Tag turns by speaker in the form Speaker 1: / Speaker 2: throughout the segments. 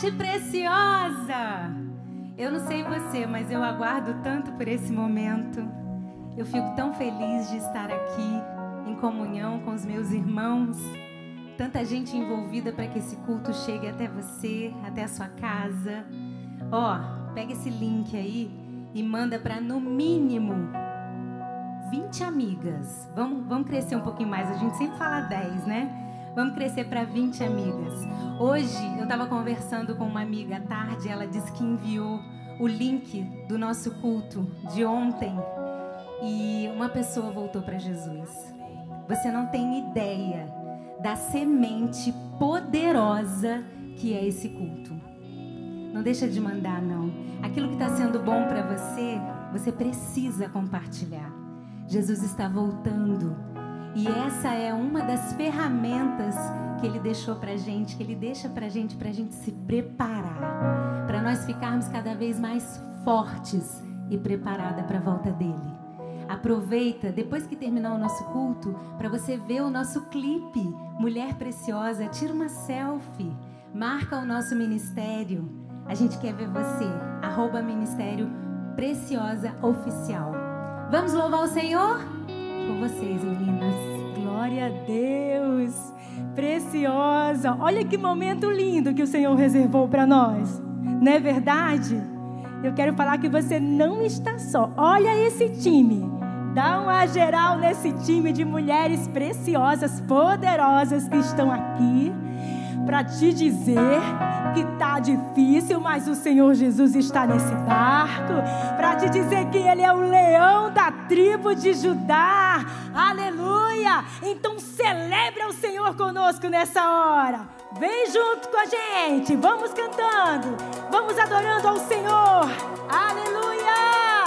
Speaker 1: Gente preciosa! Eu não sei você, mas eu aguardo tanto por esse momento. Eu fico tão feliz de estar aqui em comunhão com os meus irmãos. Tanta gente envolvida para que esse culto chegue até você, até a sua casa. Ó, oh, pega esse link aí e manda para no mínimo 20 amigas. Vamos, vamos crescer um pouquinho mais. A gente sempre fala 10, né? Vamos crescer para 20 amigas. Hoje eu estava conversando com uma amiga à tarde, ela disse que enviou o link do nosso culto de ontem e uma pessoa voltou para Jesus. Você não tem ideia da semente poderosa que é esse culto. Não deixa de mandar não. Aquilo que está sendo bom para você, você precisa compartilhar. Jesus está voltando. E essa é uma das ferramentas que ele deixou para gente, que ele deixa para gente, para gente se preparar, para nós ficarmos cada vez mais fortes e preparada para a volta dele. Aproveita, depois que terminar o nosso culto, para você ver o nosso clipe, Mulher Preciosa. Tira uma selfie, marca o nosso ministério. A gente quer ver você. Arroba Ministério Preciosa Oficial. Vamos louvar o Senhor? Com vocês, meninas.
Speaker 2: Glória a Deus. Preciosa. Olha que momento lindo que o Senhor reservou para nós. Não é verdade? Eu quero falar que você não está só. Olha esse time. Dá uma geral nesse time de mulheres preciosas, poderosas que estão aqui para te dizer que tá difícil, mas o Senhor Jesus está nesse barco, para te dizer que ele é o leão da tribo de Judá. Aleluia! Então celebre o Senhor conosco nessa hora. Vem junto com a gente. Vamos cantando. Vamos adorando ao Senhor. Aleluia!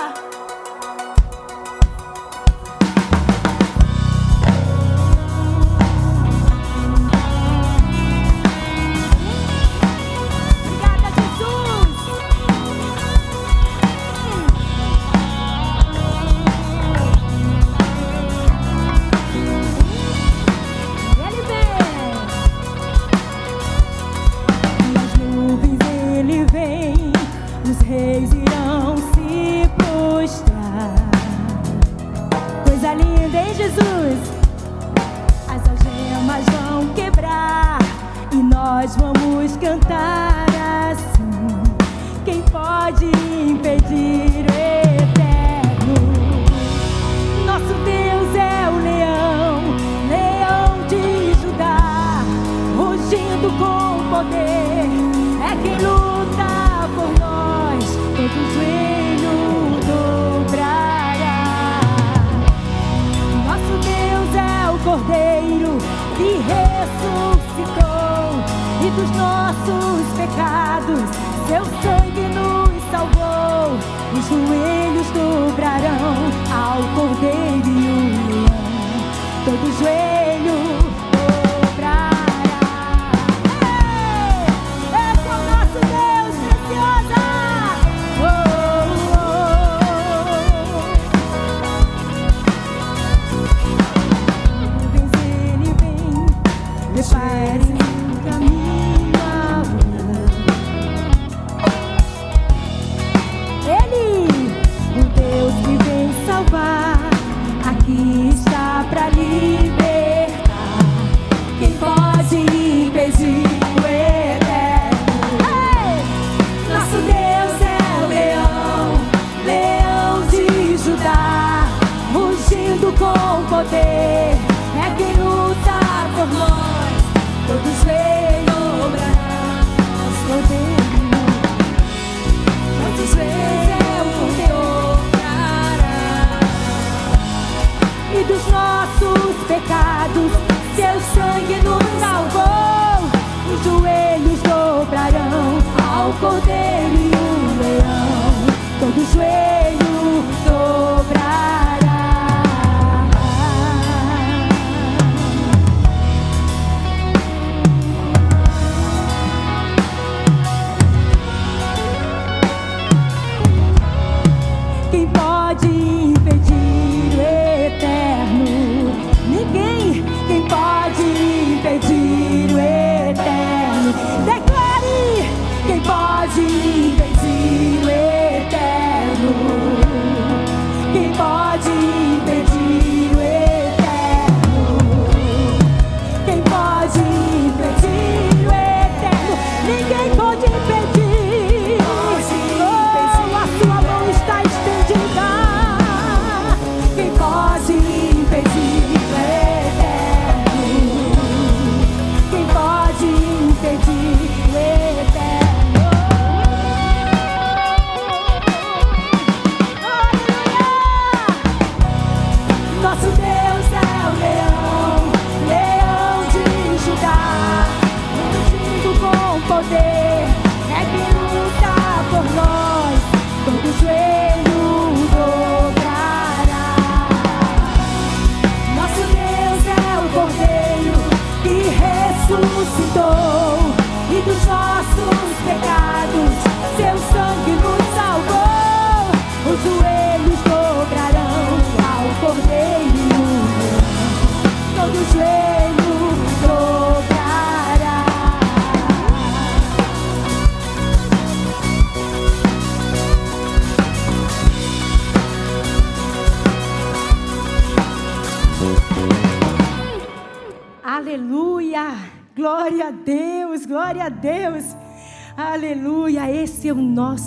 Speaker 2: Cordeiro.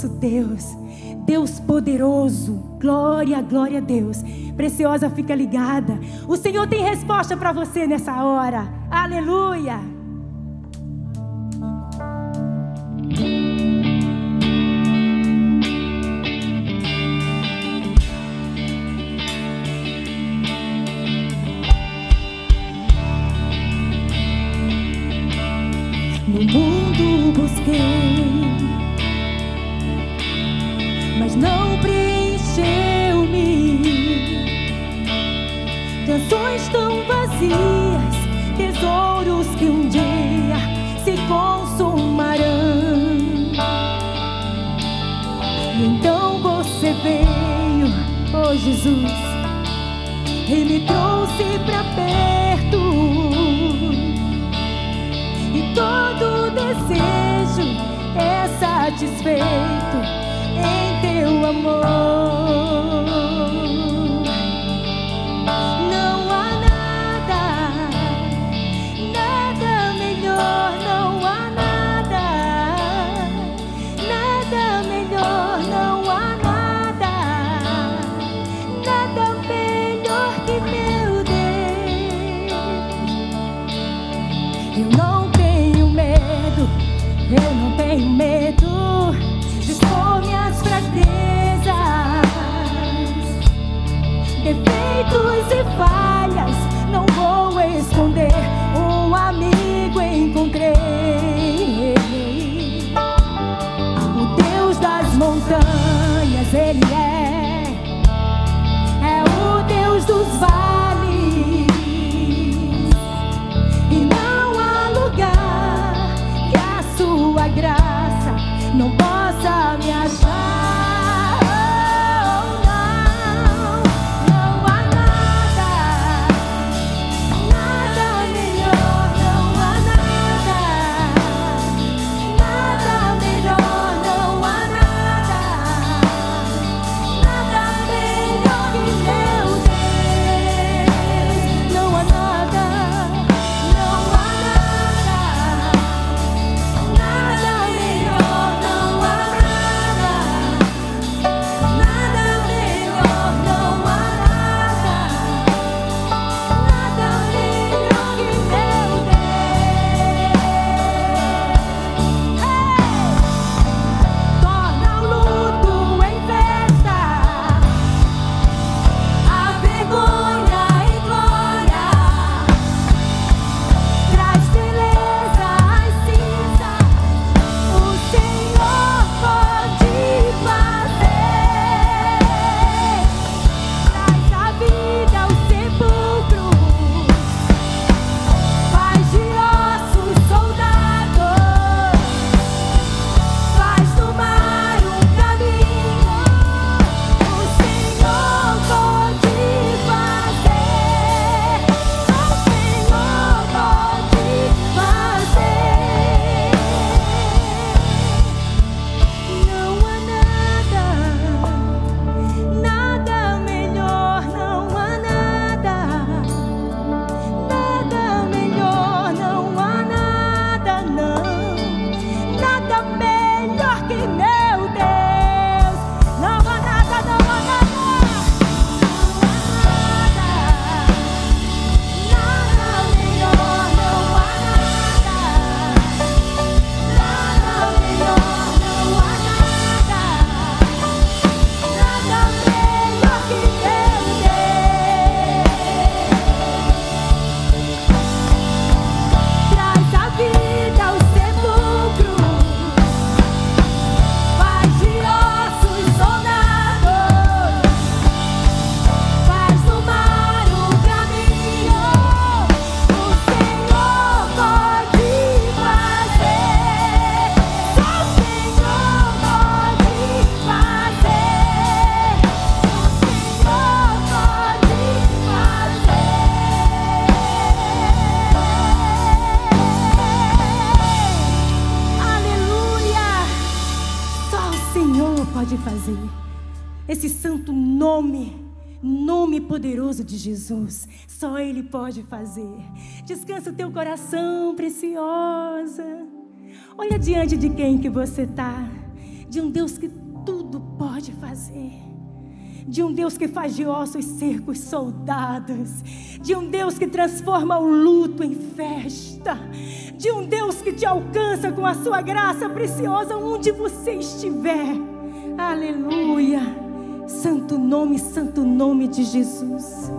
Speaker 2: Nosso Deus. Deus poderoso. Glória, glória a Deus. Preciosa, fica ligada. O Senhor tem resposta para você nessa hora. Aleluia. Jesus e me trouxe para perto. E todo desejo é satisfeito em teu amor. Descansa o teu coração, preciosa. Olha diante de quem que você está. De um Deus que tudo pode fazer. De um Deus que faz de ossos secos soldados. De um Deus que transforma o luto em festa. De um Deus que te alcança com a sua graça preciosa onde você estiver. Aleluia. Santo nome, santo nome de Jesus.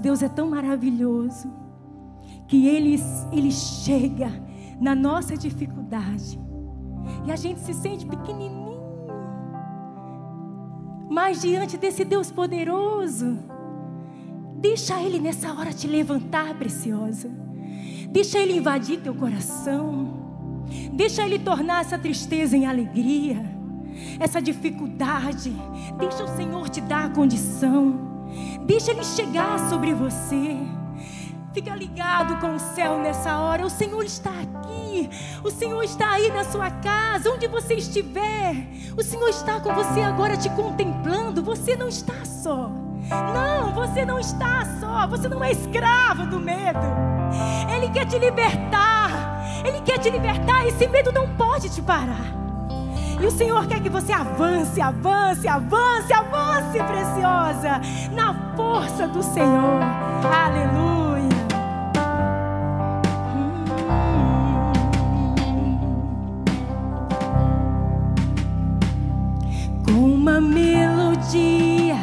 Speaker 2: Deus é tão maravilhoso que ele, ele chega na nossa dificuldade e a gente se sente pequenininho. Mas diante desse Deus poderoso, deixa Ele nessa hora te levantar, preciosa. Deixa Ele invadir teu coração. Deixa Ele tornar essa tristeza em alegria, essa dificuldade. Deixa o Senhor te dar a condição. Deixa Ele chegar sobre você. Fica ligado com o céu nessa hora. O Senhor está aqui. O Senhor está aí na sua casa, onde você estiver. O Senhor está com você agora te contemplando. Você não está só. Não, você não está só. Você não é escravo do medo. Ele quer te libertar. Ele quer te libertar. Esse medo não pode te parar. E o Senhor quer que você avance, avance, avance, avance, preciosa, na força do Senhor. Aleluia. uma melodia.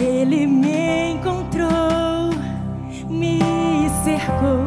Speaker 2: Ele me encontrou, me cercou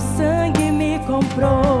Speaker 3: nós vemos uma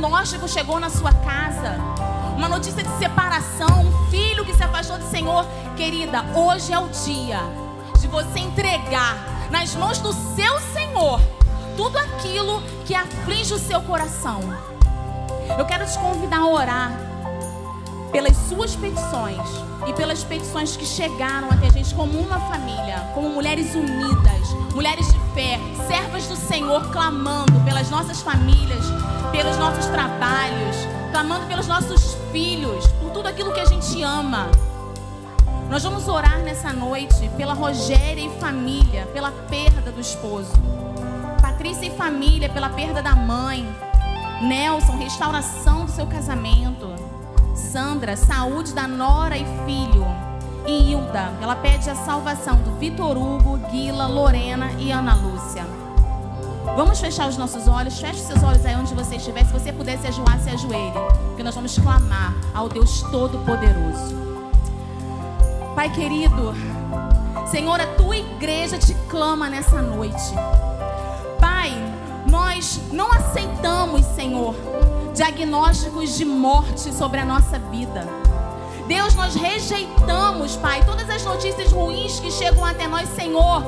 Speaker 3: diagnóstico chegou na sua casa, uma notícia de separação, um filho que se afastou do Senhor. Querida, hoje é o dia de você entregar nas mãos do seu Senhor tudo aquilo que aflige o seu coração. Eu quero te convidar a orar pelas suas petições e pelas petições que chegaram até a gente como uma família, como mulheres unidas, mulheres de fé, servas do Senhor, clamando pelas nossas famílias, pelos nossos trabalhos, clamando pelos nossos filhos, por tudo aquilo que a gente ama. Nós vamos orar nessa noite pela Rogéria e família, pela perda do esposo. Patrícia e família, pela perda da mãe. Nelson, restauração do seu casamento. Sandra, saúde da nora e filho. E Hilda, ela pede a salvação do Vitor Hugo, Guila, Lorena e Ana Lúcia. Vamos fechar os nossos olhos. Feche seus olhos aí onde você estiver. Se você puder se ajoelhar, se ajoelhe. Porque nós vamos clamar ao Deus Todo-Poderoso. Pai querido, Senhor, a tua igreja te clama nessa noite. Pai, nós não aceitamos, Senhor, diagnósticos de morte sobre a nossa vida. Deus, nós rejeitamos, Pai, todas as notícias ruins que chegam até nós, Senhor.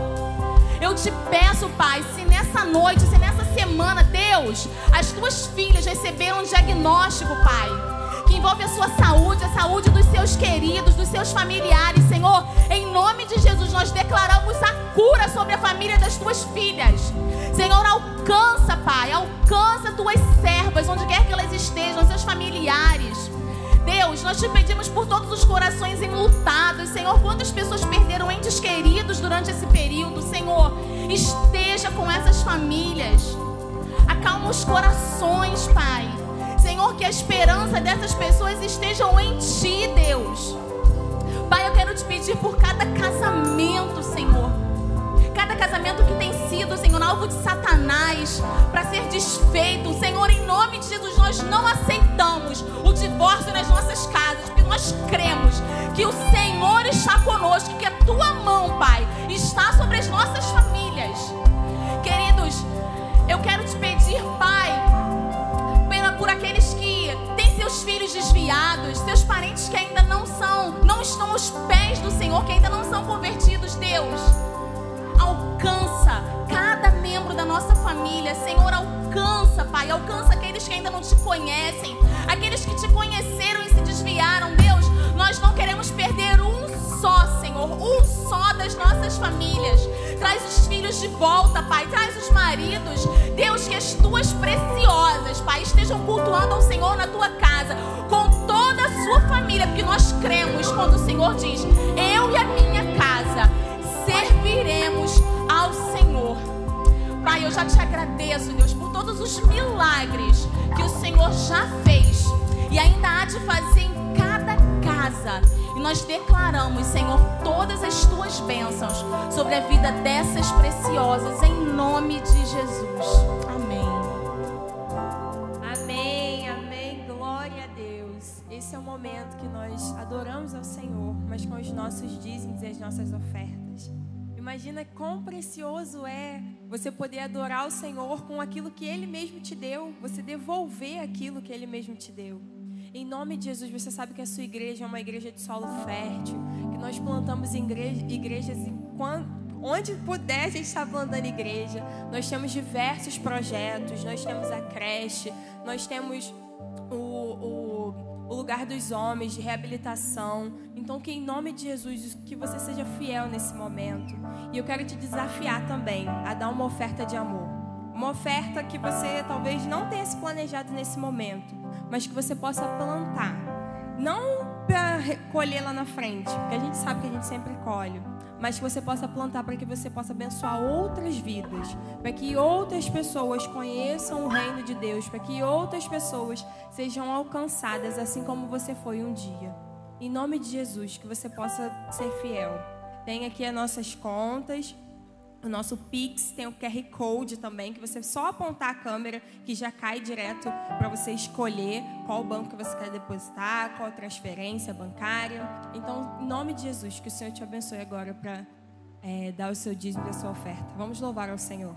Speaker 3: Eu te peço, Pai, se nessa noite, se nessa semana, Deus, as tuas filhas receberam um diagnóstico, Pai, que envolve a sua saúde, a saúde dos seus queridos, dos seus familiares, Senhor, em nome de Jesus, nós declaramos a cura sobre a família das tuas filhas. Senhor, alcança, Pai, alcança tuas servas, onde quer que elas estejam, seus familiares. Deus, nós te pedimos por todos os corações enlutados, Senhor. Quantas pessoas perderam entes queridos durante esse período, Senhor? Esteja com essas famílias. Acalma os corações, Pai. Senhor, que a esperança dessas pessoas estejam em Ti, Deus. Pai, eu quero te pedir por cada casamento, Senhor cada casamento que tem sido, Senhor, alvo de Satanás para ser desfeito. Senhor, em nome de Jesus, nós não aceitamos o divórcio nas nossas casas, porque nós cremos que o Senhor está conosco, que a tua mão, Pai, está sobre as nossas famílias. Queridos, eu quero te pedir, Pai, pela por aqueles que têm seus filhos desviados, seus parentes que ainda não são, não estão aos pés do Senhor, que ainda não são convertidos, Deus alcança cada membro da nossa família. Senhor, alcança, Pai. Alcança aqueles que ainda não te conhecem. Aqueles que te conheceram e se desviaram. Deus, nós não queremos perder um só, Senhor. Um só das nossas famílias. Traz os filhos de volta, Pai. Traz os maridos. Deus, que as tuas preciosas, Pai, estejam cultuando ao Senhor na tua casa. Com toda a sua família. Porque nós cremos quando o Senhor diz: Eu e a minha casa serviremos ao Senhor. Pai, eu já te agradeço, Deus, por todos os milagres que o Senhor já fez e ainda há de fazer em cada casa. Nós declaramos, Senhor, todas as tuas bênçãos sobre a vida dessas preciosas, em nome de Jesus. Amém.
Speaker 4: Amém, amém. Glória a Deus. Esse é o momento que nós adoramos ao Senhor, mas com os nossos dízimos e as nossas ofertas. Imagina quão precioso é você poder adorar o Senhor com aquilo que Ele mesmo te deu, você devolver aquilo que Ele mesmo te deu. Em nome de Jesus, você sabe que a sua igreja é uma igreja de solo fértil, que nós plantamos igreja, igrejas onde puder a gente está plantando igreja. Nós temos diversos projetos, nós temos a creche, nós temos o, o o lugar dos homens, de reabilitação. Então, que em nome de Jesus, que você seja fiel nesse momento. E eu quero te desafiar também a dar uma oferta de amor. Uma oferta que você talvez não tenha se planejado nesse momento, mas que você possa plantar. Não
Speaker 2: para colher lá na frente, porque a gente sabe que a gente sempre colhe, mas que você possa plantar para que você possa abençoar outras vidas, para que outras pessoas conheçam o reino de Deus, para que outras pessoas sejam alcançadas assim como você foi um dia. Em nome de Jesus, que você possa ser fiel. Tem aqui as nossas contas, o nosso Pix tem o QR Code também, que você só apontar a câmera que já cai direto para você escolher qual banco que você quer depositar, qual transferência bancária. Então, em nome de Jesus, que o Senhor te abençoe agora para é, dar o seu dízimo e a sua oferta. Vamos louvar ao Senhor.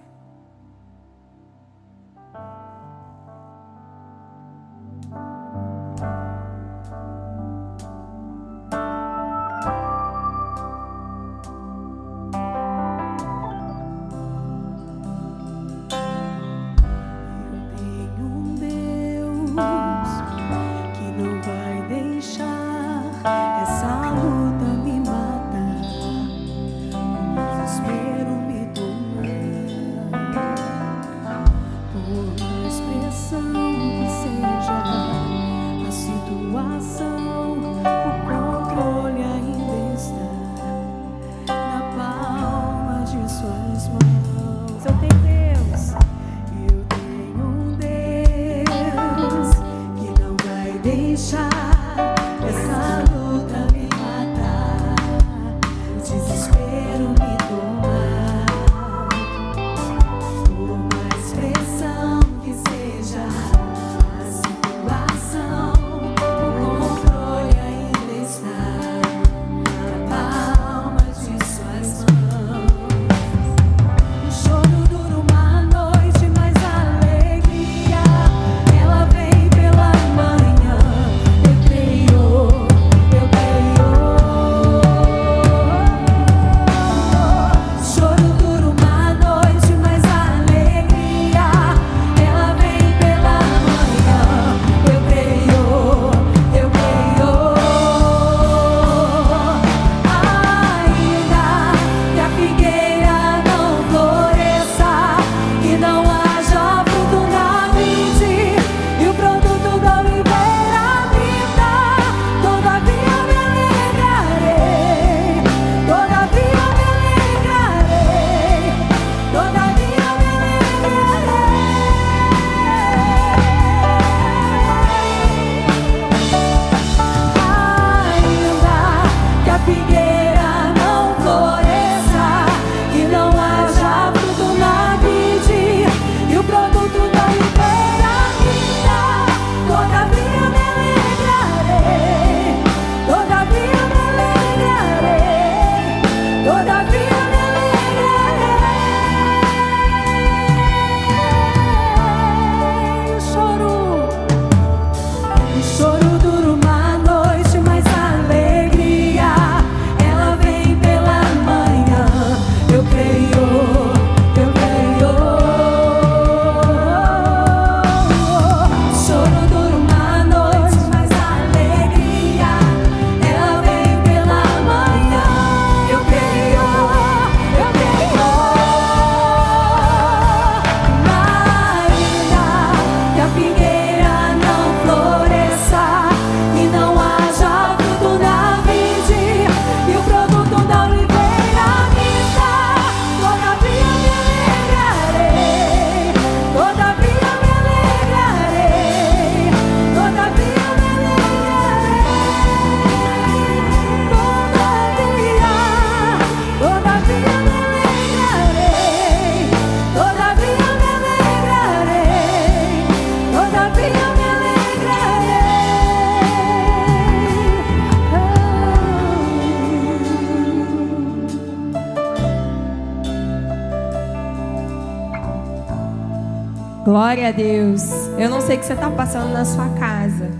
Speaker 2: Glória a Deus. Eu não sei o que você está passando na sua casa,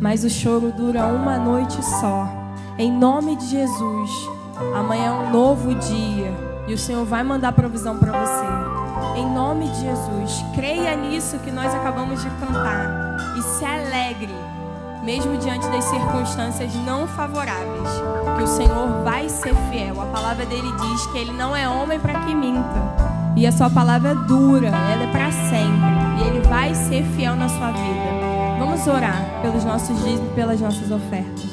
Speaker 2: mas o choro dura uma noite só. Em nome de Jesus, amanhã é um novo dia e o Senhor vai mandar provisão para você. Em nome de Jesus, creia nisso que nós acabamos de cantar e se alegre, mesmo diante das circunstâncias não favoráveis, que o Senhor vai ser fiel. A palavra dele diz que ele não é homem para que minta. E a sua palavra é dura, ela é para sempre. E ele vai ser fiel na sua vida. Vamos orar pelos nossos dízimos, pelas nossas ofertas.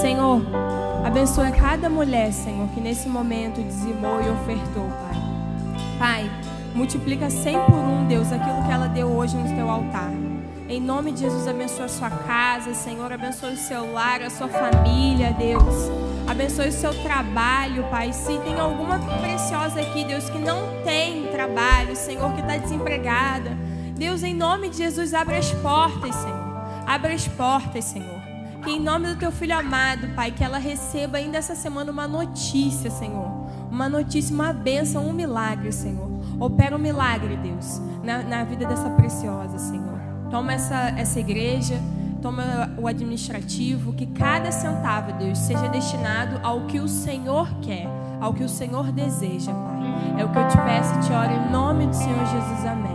Speaker 2: Senhor, abençoa cada mulher, Senhor, que nesse momento dizimou e ofertou, Pai. Pai, multiplica 100 por um, Deus, aquilo que ela deu hoje no teu altar. Em nome de Jesus, abençoa a sua casa, Senhor. Abençoe o seu lar, a sua família, Deus. Abençoe o seu trabalho, Pai. Se tem alguma preciosa aqui, Deus, que não tem trabalho, Senhor, que está desempregada. Deus, em nome de Jesus, abre as portas, Senhor. Abre as portas, Senhor. Que em nome do teu filho amado, Pai, que ela receba ainda essa semana uma notícia, Senhor. Uma notícia, uma bênção, um milagre, Senhor. Opera um milagre, Deus, na, na vida dessa preciosa, Senhor. Toma essa, essa igreja, toma o administrativo, que cada centavo, Deus, seja destinado ao que o Senhor quer, ao que o Senhor deseja, Pai. É o que eu te peço e te oro em nome do Senhor Jesus. Amém.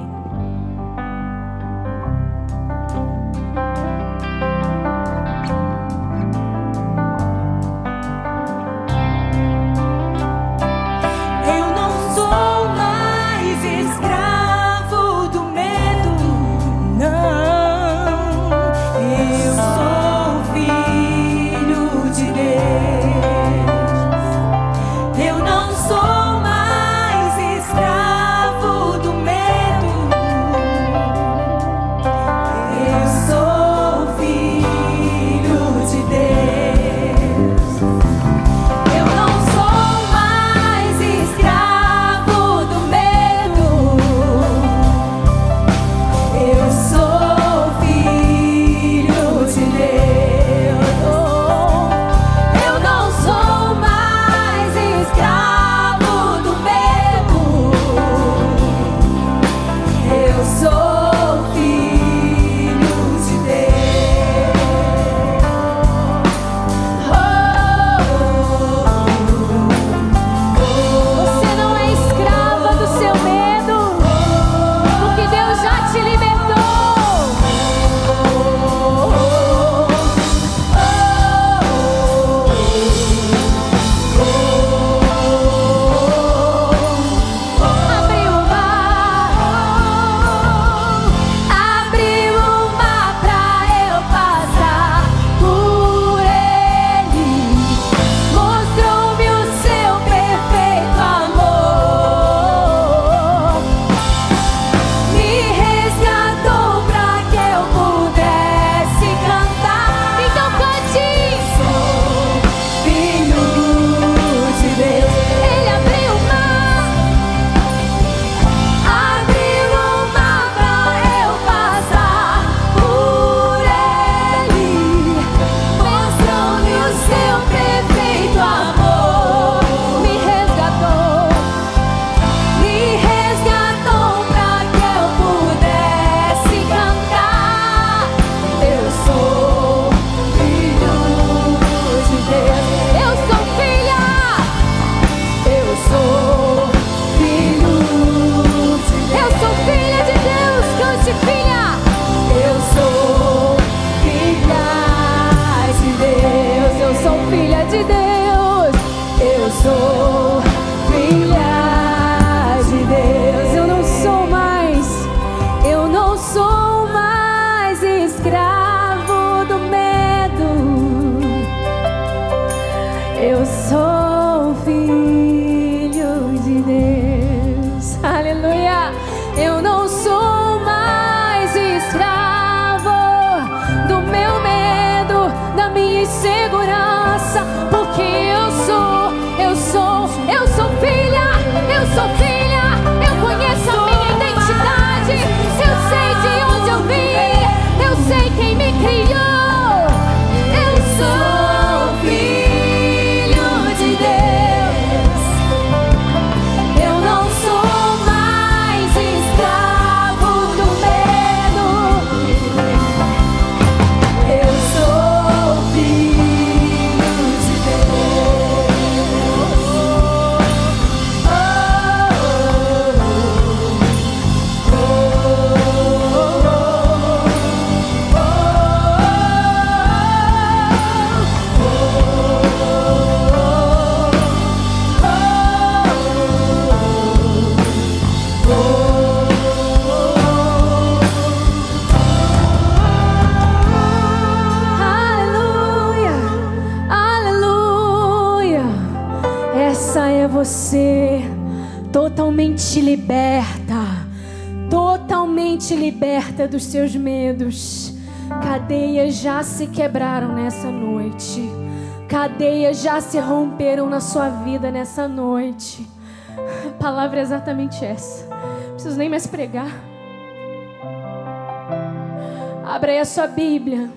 Speaker 2: Liberta, totalmente liberta dos seus medos. Cadeias já se quebraram nessa noite. Cadeias já se romperam na sua vida nessa noite. A palavra é exatamente essa. Não preciso nem mais pregar. Abra aí a sua Bíblia.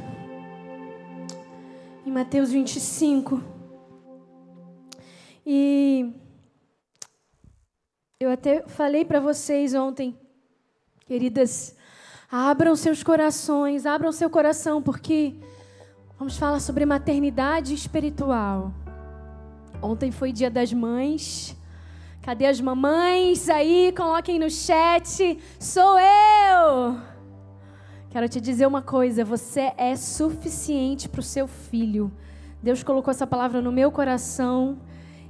Speaker 2: Em Mateus 25. E eu até falei para vocês ontem, queridas, abram seus corações, abram seu coração, porque vamos falar sobre maternidade espiritual. Ontem foi dia das mães. Cadê as mamães aí? Coloquem no chat. Sou eu! Quero te dizer uma coisa: você é suficiente para o seu filho. Deus colocou essa palavra no meu coração.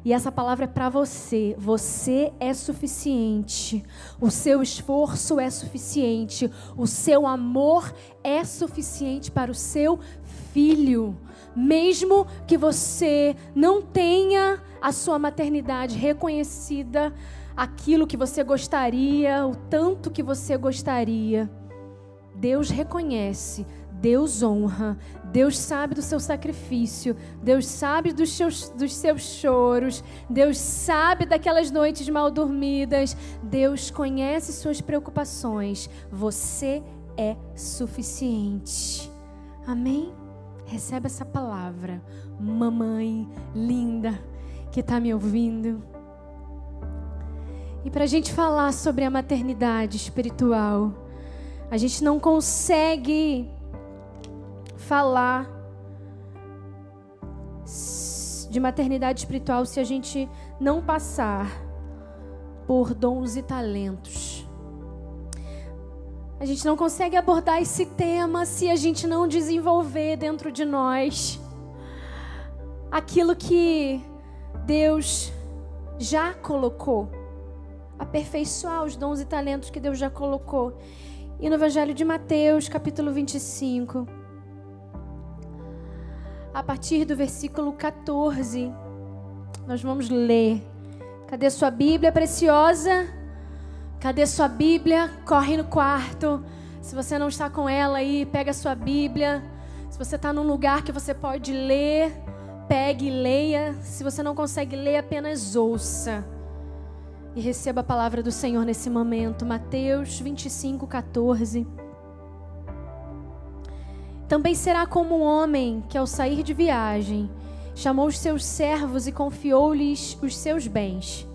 Speaker 2: E essa palavra é para você. Você é suficiente. O seu esforço é suficiente. O seu amor é suficiente para o seu filho. Mesmo que você não tenha a sua maternidade reconhecida, aquilo que você gostaria, o tanto que você gostaria, Deus reconhece, Deus honra, Deus sabe do seu sacrifício, Deus sabe dos seus, dos seus choros, Deus sabe daquelas noites mal dormidas, Deus conhece suas preocupações. Você é suficiente. Amém? Recebe essa palavra, mamãe linda que está me ouvindo. E para a gente falar sobre a maternidade espiritual, a gente não consegue falar de maternidade espiritual se a gente não passar por dons e talentos. A gente não consegue abordar esse tema se a gente não desenvolver dentro de nós aquilo que Deus já colocou. Aperfeiçoar os dons e talentos que Deus já colocou. E no Evangelho de Mateus, capítulo 25, a partir do versículo 14, nós vamos ler. Cadê sua Bíblia preciosa? Cadê sua Bíblia? Corre no quarto. Se você não está com ela aí, pega a sua Bíblia. Se você está num lugar que você pode ler, pegue e leia. Se você não consegue ler, apenas ouça. E receba a palavra do Senhor nesse momento. Mateus 25, 14. Também será como um homem que, ao sair de viagem, chamou os seus servos e confiou-lhes os seus bens.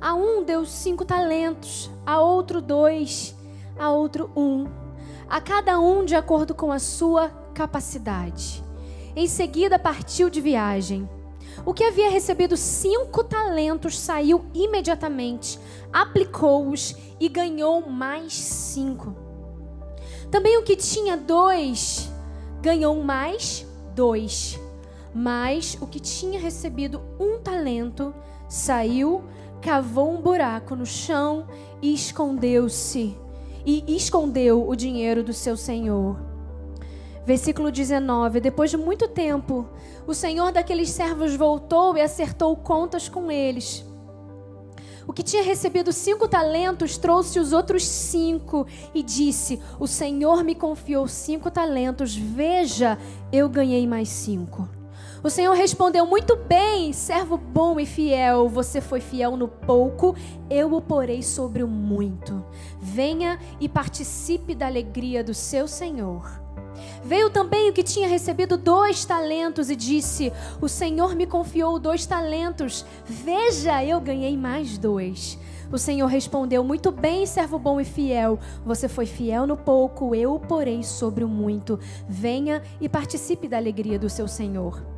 Speaker 2: A um deu cinco talentos, a outro dois, a outro um, a cada um de acordo com a sua capacidade. Em seguida partiu de viagem. O que havia recebido cinco talentos saiu imediatamente, aplicou-os e ganhou mais cinco. Também o que tinha dois ganhou mais dois. Mas o que tinha recebido um talento saiu, cavou um buraco no chão e escondeu-se. E escondeu o dinheiro do seu senhor. Versículo 19: Depois de muito tempo, o senhor daqueles servos voltou e acertou contas com eles. O que tinha recebido cinco talentos trouxe os outros cinco e disse: O Senhor me confiou cinco talentos, veja, eu ganhei mais cinco. O Senhor respondeu: Muito bem, servo bom e fiel. Você foi fiel no pouco, eu o porei sobre o muito. Venha e participe da alegria do seu Senhor. Veio também o que tinha recebido dois talentos e disse: O Senhor me confiou dois talentos. Veja, eu ganhei mais dois. O Senhor respondeu: Muito bem, servo bom e fiel. Você foi fiel no pouco, eu o porei sobre o muito. Venha e participe da alegria do seu Senhor.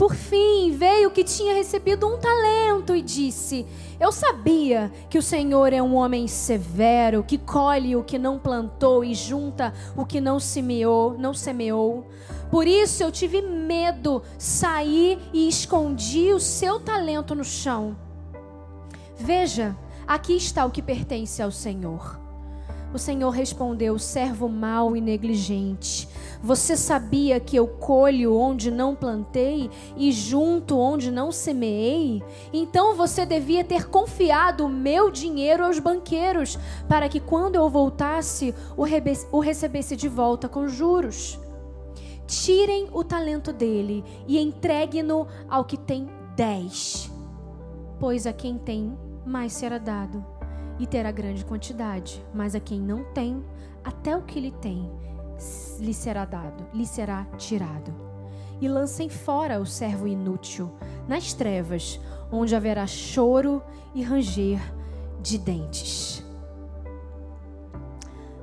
Speaker 2: Por fim, veio o que tinha recebido um talento e disse: Eu sabia que o Senhor é um homem severo, que colhe o que não plantou e junta o que não semeou, não semeou. Por isso eu tive medo, saí e escondi o seu talento no chão. Veja, aqui está o que pertence ao Senhor. O Senhor respondeu: servo mau e negligente. Você sabia que eu colho onde não plantei e junto onde não semeei? Então você devia ter confiado o meu dinheiro aos banqueiros, para que quando eu voltasse, o recebesse de volta com juros. Tirem o talento dele e entregue-no ao que tem dez. Pois a quem tem, mais será dado, e terá grande quantidade. Mas a quem não tem, até o que lhe tem, lhe será dado, lhe será tirado. E lancem fora o servo inútil, nas trevas, onde haverá choro e ranger de dentes.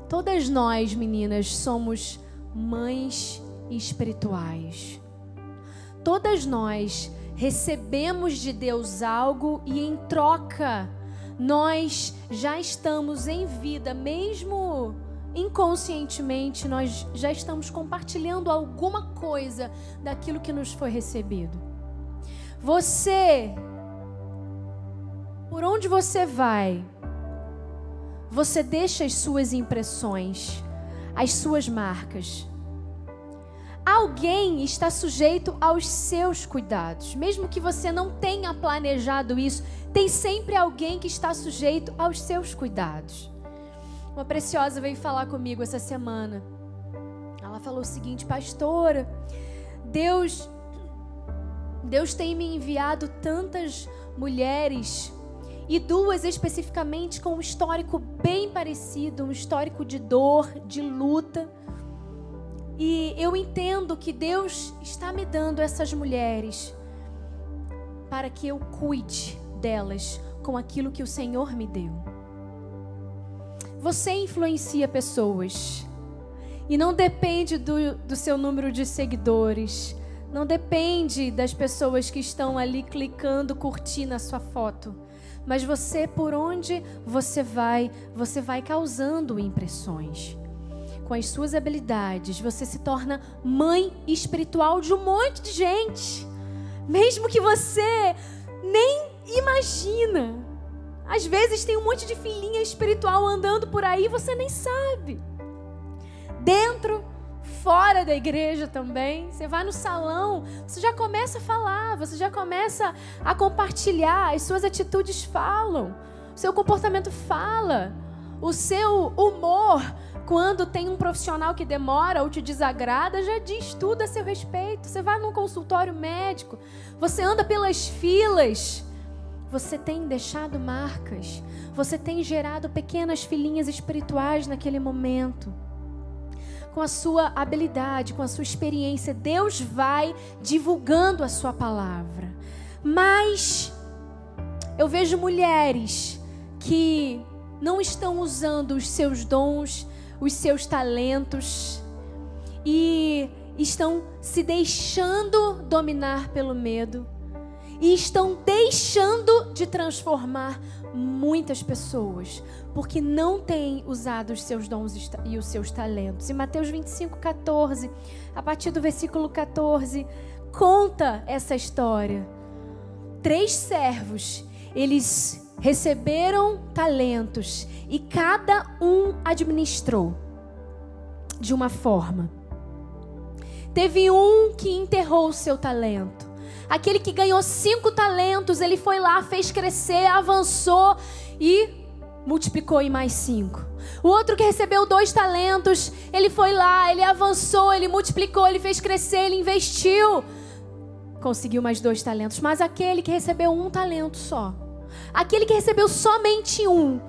Speaker 2: Todas nós, meninas, somos mães espirituais. Todas nós recebemos de Deus algo e em troca nós já estamos em vida, mesmo inconscientemente, nós já estamos compartilhando alguma coisa daquilo que nos foi recebido. Você, por onde você vai, você deixa as suas impressões, as suas marcas. Alguém está sujeito aos seus cuidados, mesmo que você não tenha planejado isso, tem sempre alguém que está sujeito aos seus cuidados. Uma preciosa veio falar comigo essa semana. Ela falou o seguinte, pastora, Deus Deus tem me enviado tantas mulheres e duas especificamente com um histórico bem parecido, um histórico de dor, de luta. E eu entendo que Deus está me dando essas mulheres para que eu cuide delas com aquilo que o Senhor me deu. Você influencia pessoas e não depende do, do seu número de seguidores, não depende das pessoas que estão ali clicando, curtindo a sua foto. Mas você, por onde você vai, você vai causando impressões com as suas habilidades, você se torna mãe espiritual de um monte de gente. Mesmo que você nem imagina. Às vezes tem um monte de filhinha espiritual andando por aí você nem sabe. Dentro, fora da igreja também. Você vai no salão, você já começa a falar, você já começa a compartilhar, as suas atitudes falam, o seu comportamento fala, o seu humor quando tem um profissional que demora ou te desagrada, já diz tudo a seu respeito. Você vai num consultório médico, você anda pelas filas, você tem deixado marcas, você tem gerado pequenas filhinhas espirituais naquele momento. Com a sua habilidade, com a sua experiência, Deus vai divulgando a sua palavra. Mas eu vejo mulheres que não estão usando os seus dons os seus talentos e estão se deixando dominar pelo medo e estão deixando de transformar muitas pessoas porque não têm usado os seus dons e os seus talentos. Em Mateus 25, 14, a partir do versículo 14, conta essa história. Três servos, eles receberam talentos e cada um administrou de uma forma. Teve um que enterrou o seu talento. Aquele que ganhou cinco talentos, ele foi lá, fez crescer, avançou e multiplicou em mais cinco. O outro que recebeu dois talentos, ele foi lá, ele avançou, ele multiplicou, ele fez crescer, ele investiu. Conseguiu mais dois talentos. Mas aquele que recebeu um talento só, aquele que recebeu somente um,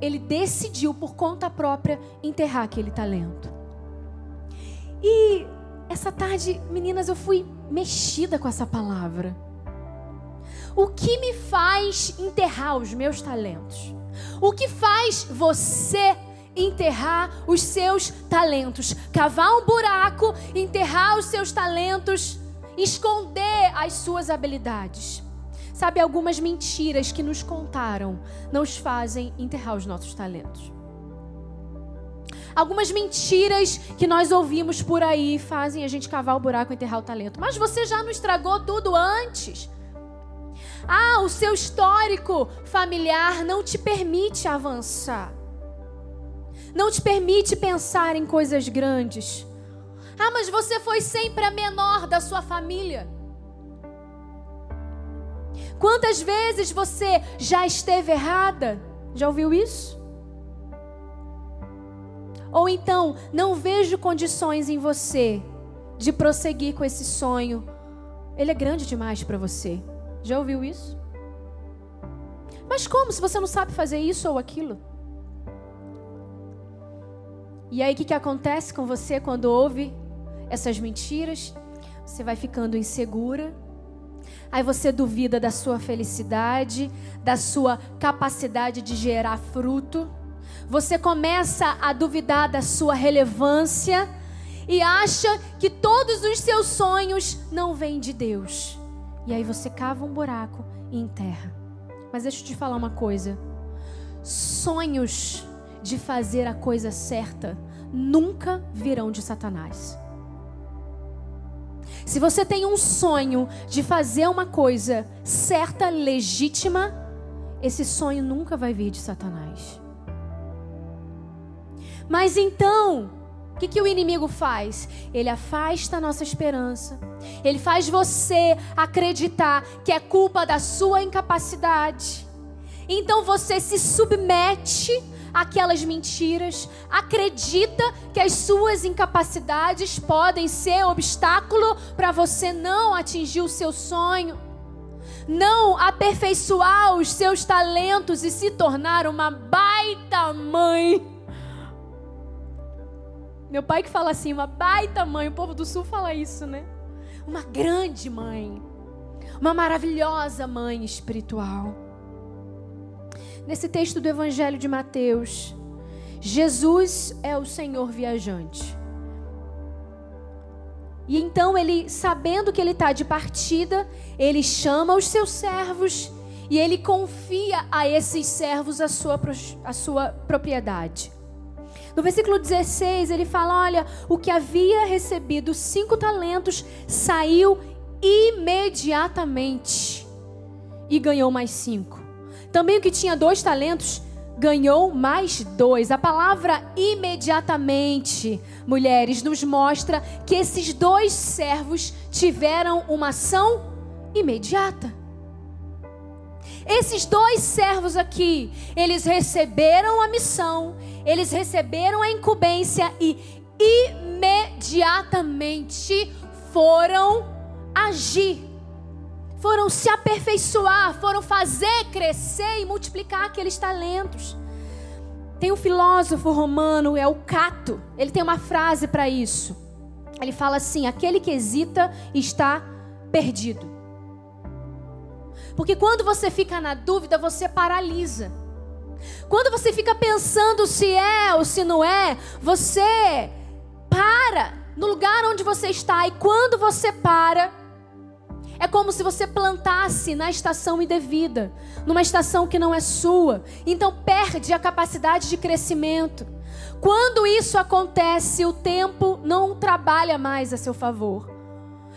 Speaker 2: ele decidiu por conta própria enterrar aquele talento. E essa tarde, meninas, eu fui mexida com essa palavra. O que me faz enterrar os meus talentos? O que faz você enterrar os seus talentos? Cavar um buraco, enterrar os seus talentos, esconder as suas habilidades. Sabe, algumas mentiras que nos contaram nos fazem enterrar os nossos talentos. Algumas mentiras que nós ouvimos por aí fazem a gente cavar o buraco e enterrar o talento. Mas você já não estragou tudo antes. Ah, o seu histórico familiar não te permite avançar. Não te permite pensar em coisas grandes. Ah, mas você foi sempre a menor da sua família. Quantas vezes você já esteve errada? Já ouviu isso? Ou então, não vejo condições em você de prosseguir com esse sonho. Ele é grande demais para você. Já ouviu isso? Mas como se você não sabe fazer isso ou aquilo? E aí o que, que acontece com você quando ouve essas mentiras? Você vai ficando insegura. Aí você duvida da sua felicidade, da sua capacidade de gerar fruto. Você começa a duvidar da sua relevância e acha que todos os seus sonhos não vêm de Deus. E aí você cava um buraco e enterra. Mas deixa eu te falar uma coisa. Sonhos de fazer a coisa certa nunca virão de Satanás. Se você tem um sonho de fazer uma coisa certa, legítima, esse sonho nunca vai vir de Satanás. Mas então, o que, que o inimigo faz? Ele afasta a nossa esperança. Ele faz você acreditar que é culpa da sua incapacidade. Então você se submete àquelas mentiras, acredita que as suas incapacidades podem ser obstáculo para você não atingir o seu sonho, não aperfeiçoar os seus talentos e se tornar uma baita mãe. Meu pai que fala assim, uma baita mãe, o povo do sul fala isso, né? Uma grande mãe, uma maravilhosa mãe espiritual. Nesse texto do Evangelho de Mateus, Jesus é o Senhor viajante. E então ele, sabendo que ele está de partida, ele chama os seus servos e ele confia a esses servos a sua, a sua propriedade. No versículo 16, ele fala: Olha, o que havia recebido cinco talentos saiu imediatamente e ganhou mais cinco. Também o que tinha dois talentos ganhou mais dois. A palavra imediatamente, mulheres, nos mostra que esses dois servos tiveram uma ação imediata. Esses dois servos aqui, eles receberam a missão, eles receberam a incumbência e imediatamente foram agir. Foram se aperfeiçoar, foram fazer crescer e multiplicar aqueles talentos. Tem um filósofo romano, é o Cato. Ele tem uma frase para isso. Ele fala assim: aquele que hesita está perdido. Porque quando você fica na dúvida, você paralisa. Quando você fica pensando se é ou se não é, você para no lugar onde você está. E quando você para, é como se você plantasse na estação indevida, numa estação que não é sua. Então perde a capacidade de crescimento. Quando isso acontece, o tempo não trabalha mais a seu favor.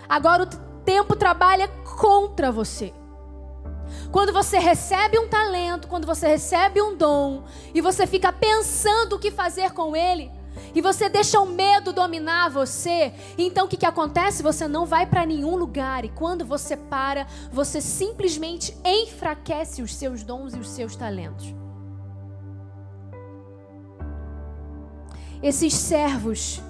Speaker 2: Agora o tempo trabalha contra você. Quando você recebe um talento, quando você recebe um dom, e você fica pensando o que fazer com ele, e você deixa o medo dominar você, então o que, que acontece? Você não vai para nenhum lugar, e quando você para, você simplesmente enfraquece os seus dons e os seus talentos. Esses servos,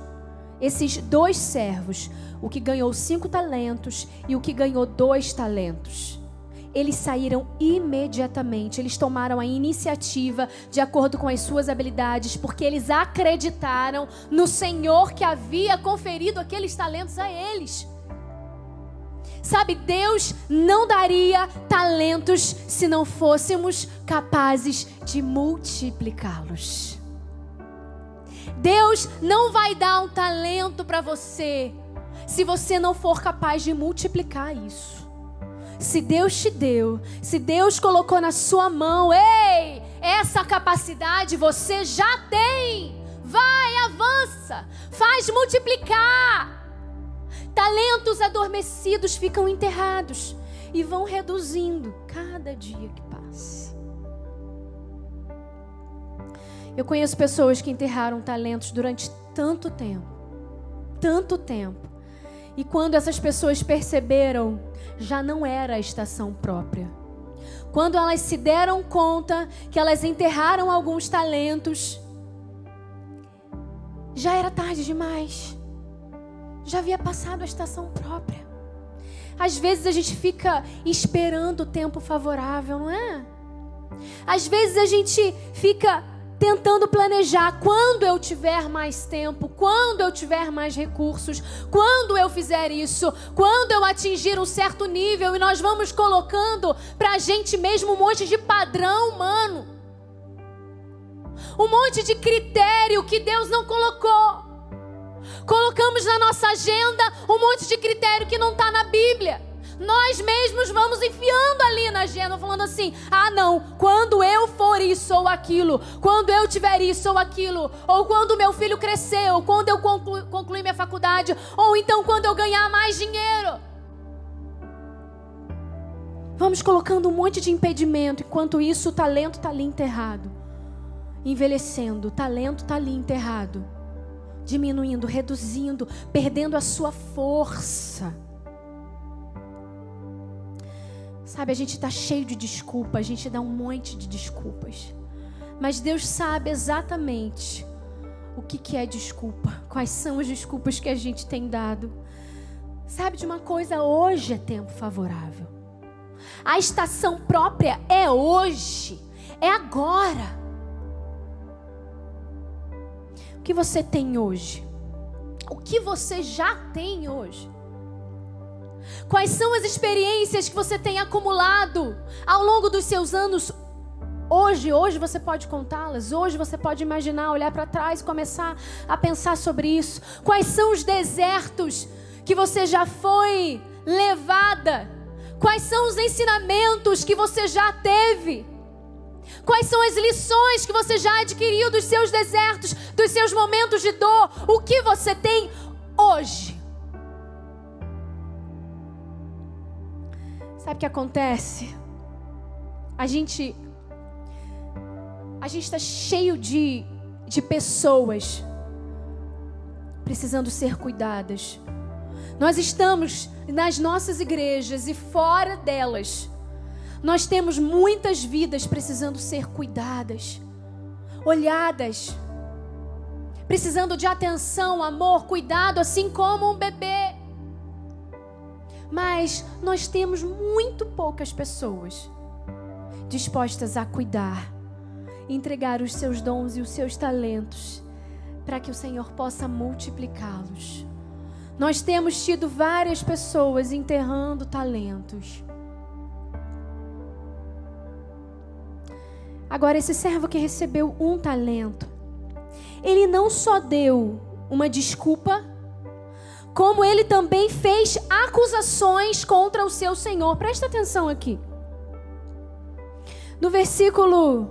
Speaker 2: esses dois servos, o que ganhou cinco talentos e o que ganhou dois talentos eles saíram imediatamente, eles tomaram a iniciativa de acordo com as suas habilidades, porque eles acreditaram no Senhor que havia conferido aqueles talentos a eles. Sabe, Deus não daria talentos se não fôssemos capazes de multiplicá-los. Deus não vai dar um talento para você se você não for capaz de multiplicar isso. Se Deus te deu, se Deus colocou na sua mão, ei, essa capacidade você já tem. Vai, avança, faz multiplicar. Talentos adormecidos ficam enterrados e vão reduzindo cada dia que passa. Eu conheço pessoas que enterraram talentos durante tanto tempo tanto tempo. E quando essas pessoas perceberam, já não era a estação própria. Quando elas se deram conta que elas enterraram alguns talentos, já era tarde demais. Já havia passado a estação própria. Às vezes a gente fica esperando o tempo favorável, não é? Às vezes a gente fica tentando planejar quando eu tiver mais tempo, quando eu tiver mais recursos, quando eu fizer isso, quando eu atingir um certo nível e nós vamos colocando para a gente mesmo um monte de padrão humano, um monte de critério que Deus não colocou. Colocamos na nossa agenda um monte de critério que não está na Bíblia nós mesmos vamos enfiando ali na agenda, falando assim: ah, não, quando eu for isso ou aquilo, quando eu tiver isso ou aquilo, ou quando meu filho crescer, ou quando eu conclu concluir minha faculdade, ou então quando eu ganhar mais dinheiro. Vamos colocando um monte de impedimento, enquanto isso o talento está ali enterrado, envelhecendo, o talento está ali enterrado, diminuindo, reduzindo, perdendo a sua força. Sabe, a gente está cheio de desculpa, a gente dá um monte de desculpas. Mas Deus sabe exatamente o que, que é desculpa, quais são as desculpas que a gente tem dado. Sabe de uma coisa? Hoje é tempo favorável. A estação própria é hoje, é agora. O que você tem hoje? O que você já tem hoje? Quais são as experiências que você tem acumulado ao longo dos seus anos? Hoje, hoje você pode contá-las. Hoje você pode imaginar, olhar para trás começar a pensar sobre isso. Quais são os desertos que você já foi levada? Quais são os ensinamentos que você já teve? Quais são as lições que você já adquiriu dos seus desertos, dos seus momentos de dor? O que você tem hoje? Sabe o que acontece? A gente a gente está cheio de, de pessoas precisando ser cuidadas. Nós estamos nas nossas igrejas e fora delas. Nós temos muitas vidas precisando ser cuidadas, olhadas, precisando de atenção, amor, cuidado, assim como um bebê. Mas nós temos muito poucas pessoas dispostas a cuidar, entregar os seus dons e os seus talentos para que o Senhor possa multiplicá-los. Nós temos tido várias pessoas enterrando talentos. Agora, esse servo que recebeu um talento, ele não só deu uma desculpa como ele também fez acusações contra o seu senhor. Presta atenção aqui. No versículo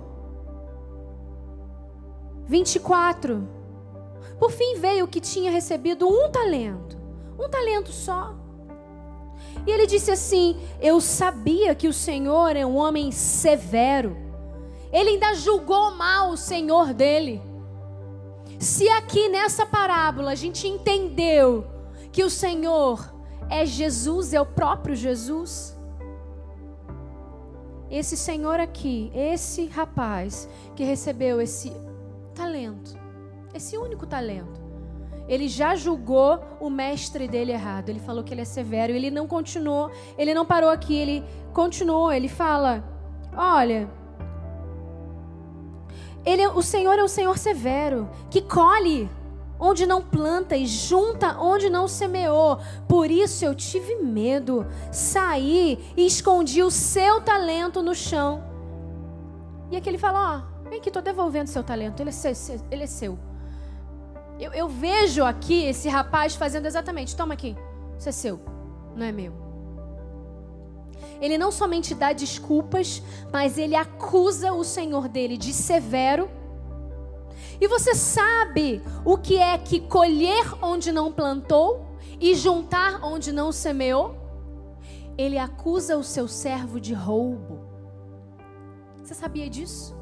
Speaker 2: 24. Por fim veio que tinha recebido um talento, um talento só. E ele disse assim: Eu sabia que o Senhor é um homem severo. Ele ainda julgou mal o Senhor dele. Se aqui nessa parábola a gente entendeu que o Senhor é Jesus, é o próprio Jesus. Esse Senhor aqui, esse rapaz que recebeu esse talento, esse único talento, ele já julgou o mestre dele errado. Ele falou que ele é severo. Ele não continuou, ele não parou aqui, ele continuou. Ele fala: Olha, ele, o Senhor é o Senhor severo, que colhe onde não planta e junta onde não semeou. Por isso eu tive medo, saí e escondi o seu talento no chão. E aqui ele fala: Ó, vem aqui, estou devolvendo seu talento, ele é seu. Ele é seu. Eu, eu vejo aqui esse rapaz fazendo exatamente: toma aqui, isso é seu, não é meu. Ele não somente dá desculpas, mas ele acusa o Senhor dele de severo e você sabe o que é que colher onde não plantou e juntar onde não semeou? Ele acusa o seu servo de roubo. Você sabia disso?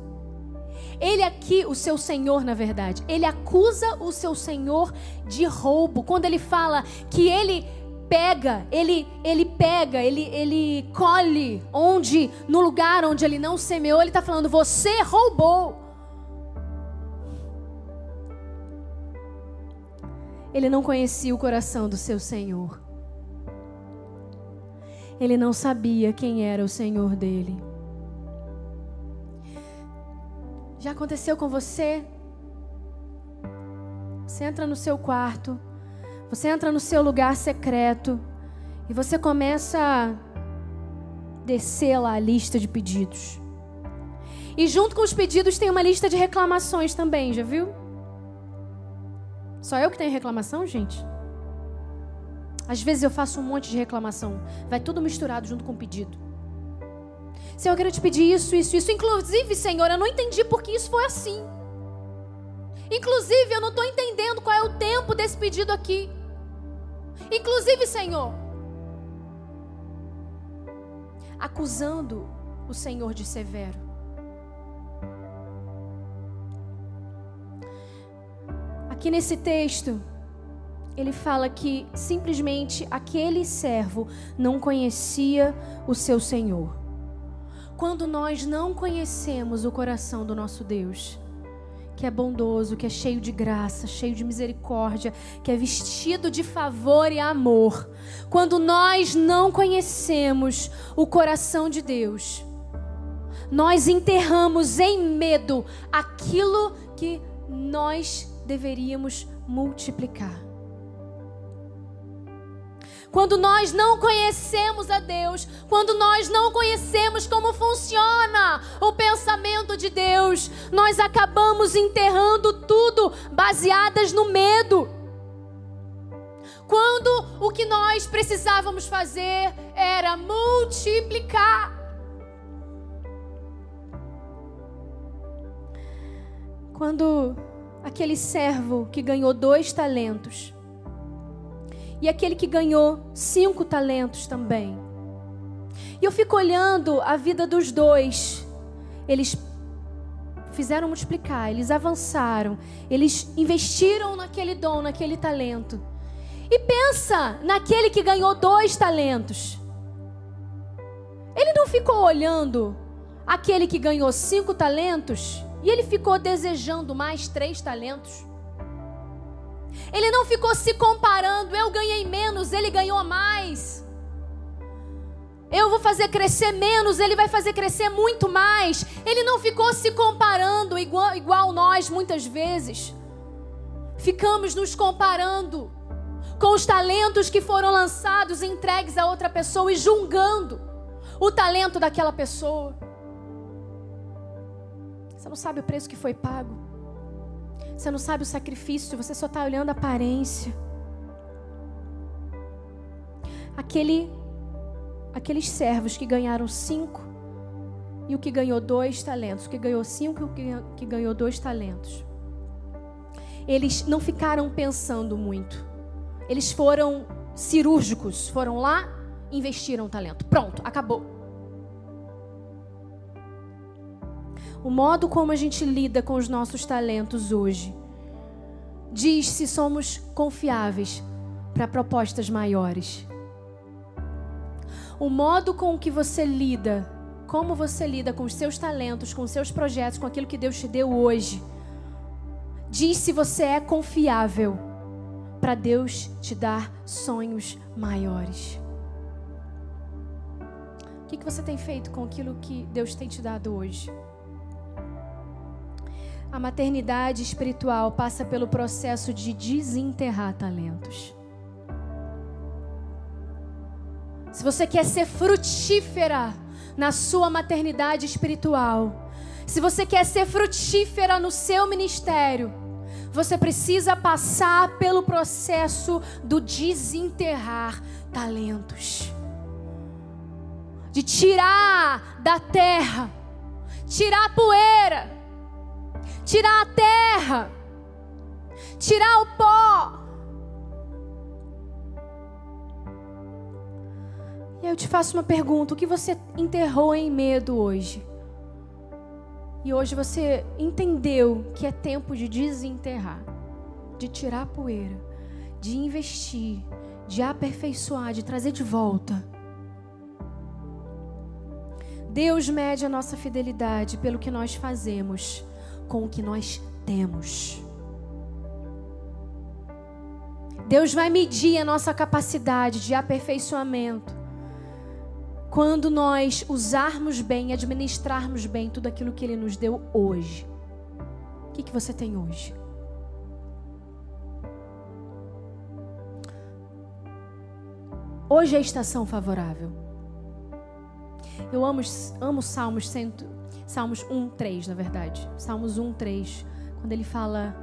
Speaker 2: Ele aqui, o seu senhor, na verdade, ele acusa o seu senhor de roubo. Quando ele fala que ele pega, ele ele pega, ele ele colhe onde no lugar onde ele não semeou, ele está falando: você roubou. Ele não conhecia o coração do seu senhor. Ele não sabia quem era o senhor dele. Já aconteceu com você? Você entra no seu quarto, você entra no seu lugar secreto e você começa a descer lá a lista de pedidos. E junto com os pedidos tem uma lista de reclamações também, já viu? Só eu que tenho reclamação, gente? Às vezes eu faço um monte de reclamação. Vai tudo misturado junto com o pedido. Senhor, eu quero te pedir isso, isso, isso. Inclusive, Senhor, eu não entendi porque isso foi assim. Inclusive, eu não estou entendendo qual é o tempo desse pedido aqui. Inclusive, Senhor, acusando o Senhor de severo. Aqui nesse texto, ele fala que simplesmente aquele servo não conhecia o seu Senhor. Quando nós não conhecemos o coração do nosso Deus, que é bondoso, que é cheio de graça, cheio de misericórdia, que é vestido de favor e amor, quando nós não conhecemos o coração de Deus, nós enterramos em medo aquilo que nós deveríamos multiplicar. Quando nós não conhecemos a Deus, quando nós não conhecemos como funciona o pensamento de Deus, nós acabamos enterrando tudo baseadas no medo. Quando o que nós precisávamos fazer era multiplicar. Quando aquele servo que ganhou dois talentos e aquele que ganhou cinco talentos também. E eu fico olhando a vida dos dois. Eles fizeram multiplicar, eles avançaram, eles investiram naquele dom, naquele talento. E pensa naquele que ganhou dois talentos. Ele não ficou olhando aquele que ganhou cinco talentos e ele ficou desejando mais três talentos. Ele não ficou se comparando, eu ganhei menos, ele ganhou mais. Eu vou fazer crescer menos, ele vai fazer crescer muito mais. Ele não ficou se comparando igual, igual nós muitas vezes. Ficamos nos comparando com os talentos que foram lançados, entregues a outra pessoa e julgando o talento daquela pessoa. Você não sabe o preço que foi pago. Você não sabe o sacrifício, você só está olhando a aparência. Aquele, aqueles servos que ganharam cinco e o que ganhou dois talentos, o que ganhou cinco e o que ganhou dois talentos. Eles não ficaram pensando muito. Eles foram cirúrgicos, foram lá, investiram talento. Pronto, acabou. O modo como a gente lida com os nossos talentos hoje diz se somos confiáveis para propostas maiores. O modo com que você lida, como você lida com os seus talentos, com os seus projetos, com aquilo que Deus te deu hoje, diz se você é confiável para Deus te dar sonhos maiores. O que, que você tem feito com aquilo que Deus tem te dado hoje? A maternidade espiritual passa pelo processo de desenterrar talentos. Se você quer ser frutífera na sua maternidade espiritual, se você quer ser frutífera no seu ministério, você precisa passar pelo processo do desenterrar talentos. De tirar da terra, tirar a poeira, tirar a terra, tirar o pó. E eu te faço uma pergunta: o que você enterrou em medo hoje? E hoje você entendeu que é tempo de desenterrar, de tirar a poeira, de investir, de aperfeiçoar, de trazer de volta. Deus mede a nossa fidelidade pelo que nós fazemos com o que nós temos. Deus vai medir a nossa capacidade de aperfeiçoamento quando nós usarmos bem, administrarmos bem tudo aquilo que Ele nos deu hoje. O que, que você tem hoje? Hoje é a estação favorável. Eu amo, amo Salmos, cento, Salmos 1, 3, na verdade. Salmos 1, 3. Quando ele fala,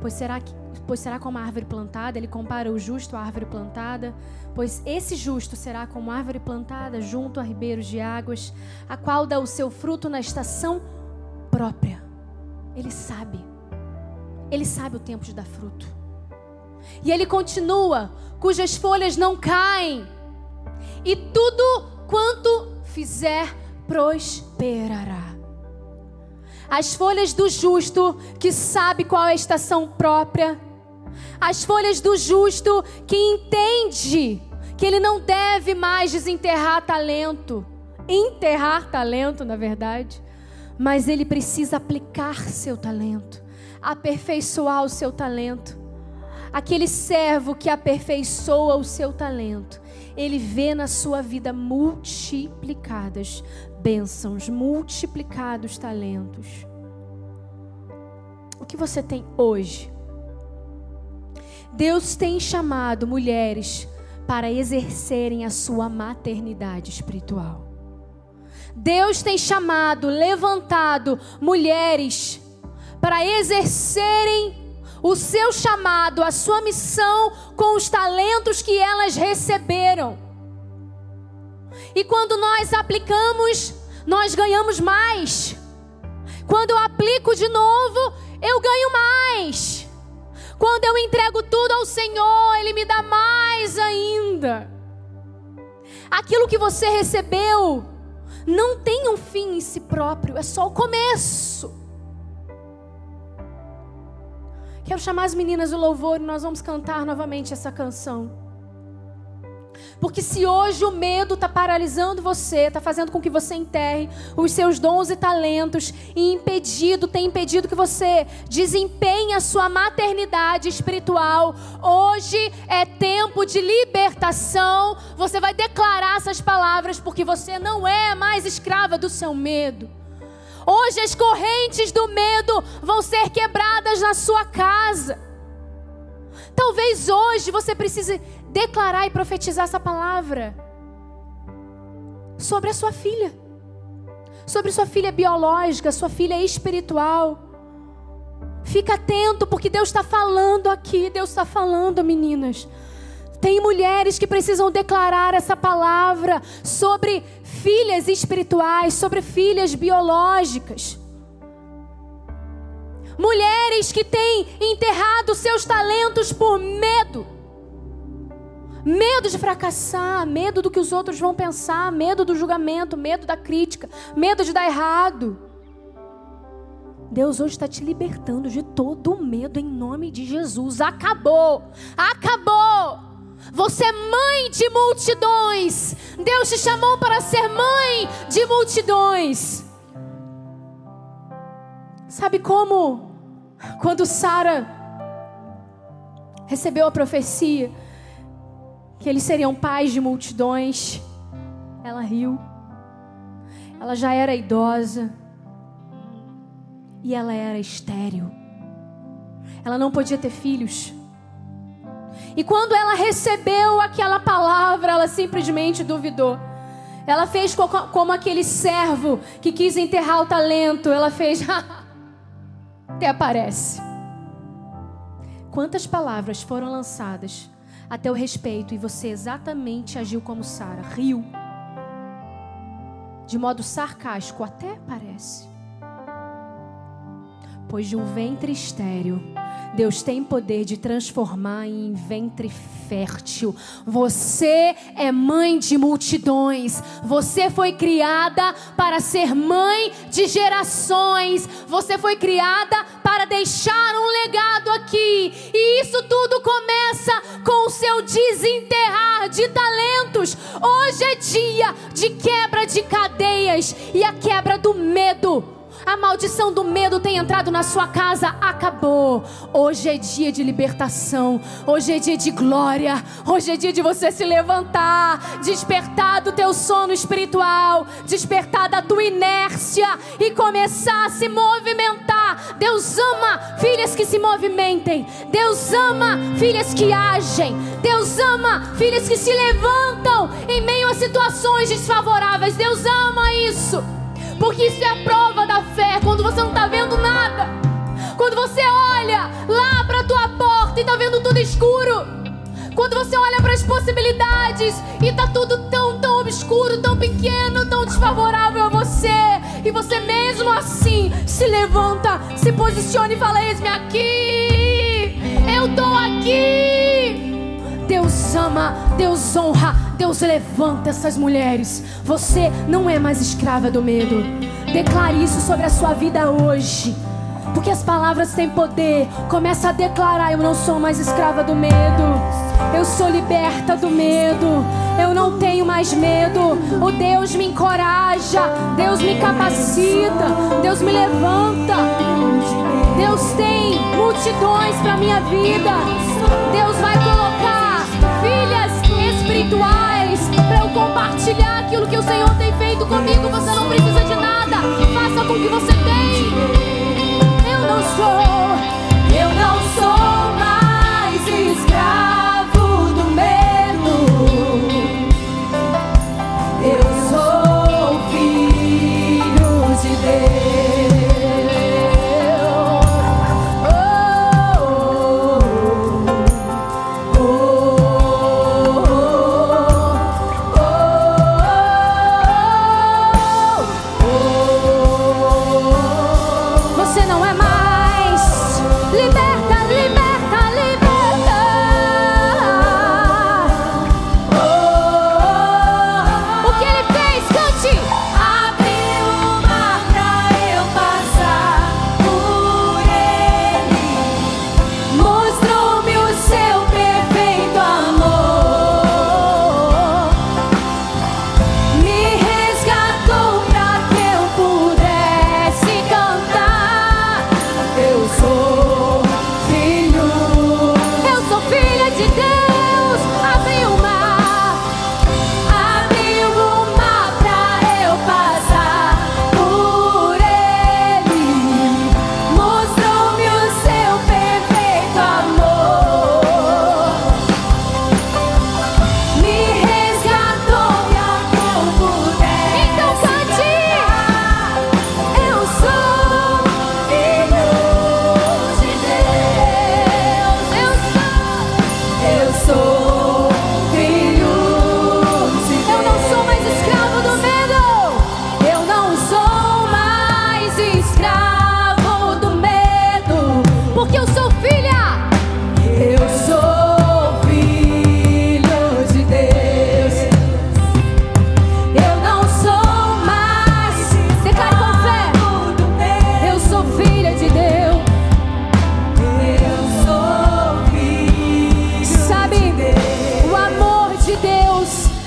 Speaker 2: pois será, que, pois será como a árvore plantada, ele compara o justo à árvore plantada. Pois esse justo será como árvore plantada junto a ribeiros de águas, a qual dá o seu fruto na estação própria. Ele sabe. Ele sabe o tempo de dar fruto. E ele continua: cujas folhas não caem, e tudo quanto fizer prosperará. As folhas do justo, que sabe qual é a estação própria, as folhas do justo, que entende que ele não deve mais desenterrar talento, enterrar talento, na verdade, mas ele precisa aplicar seu talento, aperfeiçoar o seu talento. Aquele servo que aperfeiçoa o seu talento, ele vê na sua vida multiplicadas bênçãos, multiplicados talentos. O que você tem hoje? Deus tem chamado mulheres para exercerem a sua maternidade espiritual. Deus tem chamado, levantado mulheres para exercerem o seu chamado, a sua missão com os talentos que elas receberam. E quando nós aplicamos, nós ganhamos mais. Quando eu aplico de novo, eu ganho mais. Quando eu entrego tudo ao Senhor, Ele me dá mais ainda. Aquilo que você recebeu não tem um fim em si próprio, é só o começo. Quero chamar as meninas do louvor e nós vamos cantar novamente essa canção. Porque se hoje o medo está paralisando você, está fazendo com que você enterre os seus dons e talentos e impedido, tem impedido que você desempenhe a sua maternidade espiritual, hoje é tempo de libertação. Você vai declarar essas palavras porque você não é mais escrava do seu medo. Hoje as correntes do medo vão ser quebradas na sua casa. Talvez hoje você precise declarar e profetizar essa palavra sobre a sua filha, sobre sua filha biológica, sua filha espiritual. Fica atento, porque Deus está falando aqui, Deus está falando, meninas. Tem mulheres que precisam declarar essa palavra sobre filhas espirituais, sobre filhas biológicas. Mulheres que têm enterrado seus talentos por medo. Medo de fracassar, medo do que os outros vão pensar, medo do julgamento, medo da crítica, medo de dar errado. Deus hoje está te libertando de todo o medo em nome de Jesus. Acabou! Acabou! Você é mãe de multidões. Deus te chamou para ser mãe de multidões. Sabe como? Quando Sara recebeu a profecia que eles seriam pais de multidões, ela riu. Ela já era idosa e ela era estéril. Ela não podia ter filhos. E quando ela recebeu aquela palavra, ela simplesmente duvidou. Ela fez como aquele servo que quis enterrar o talento. Ela fez. Até aparece. Quantas palavras foram lançadas a teu respeito e você exatamente agiu como Sara, riu. De modo sarcástico, até parece. Pois de um ventre estéreo Deus tem poder de transformar em ventre fértil. Você é mãe de multidões. Você foi criada para ser mãe de gerações. Você foi criada para deixar um legado aqui. E isso tudo começa com o seu desenterrar de talentos. Hoje é dia de quebra de cadeias e a quebra do medo. A maldição do medo tem entrado na sua casa, acabou. Hoje é dia de libertação. Hoje é dia de glória. Hoje é dia de você se levantar, despertar do teu sono espiritual, despertar da tua inércia e começar a se movimentar. Deus ama filhas que se movimentem. Deus ama filhas que agem. Deus ama filhas que se levantam em meio a situações desfavoráveis. Deus ama isso. Porque isso é a prova da fé. Quando você não está vendo nada. Quando você olha lá para a tua porta e está vendo tudo escuro. Quando você olha para as possibilidades e está tudo tão, tão obscuro, tão pequeno, tão desfavorável a você. E você mesmo assim se levanta, se posiciona e fala: Eis-me aqui. Eu estou aqui. Deus ama, Deus honra, Deus levanta essas mulheres. Você não é mais escrava do medo. Declare isso sobre a sua vida hoje. Porque as palavras têm poder. Começa a declarar: Eu não sou mais escrava do medo. Eu sou liberta do medo. Eu não tenho mais medo. O Deus me encoraja. Deus me capacita. Deus me levanta. Deus tem multidões para minha vida. Deus vai colocar espirituais para eu compartilhar aquilo que o Senhor tem feito comigo. Você não precisa de nada. Faça com o que você tem. Eu não sou,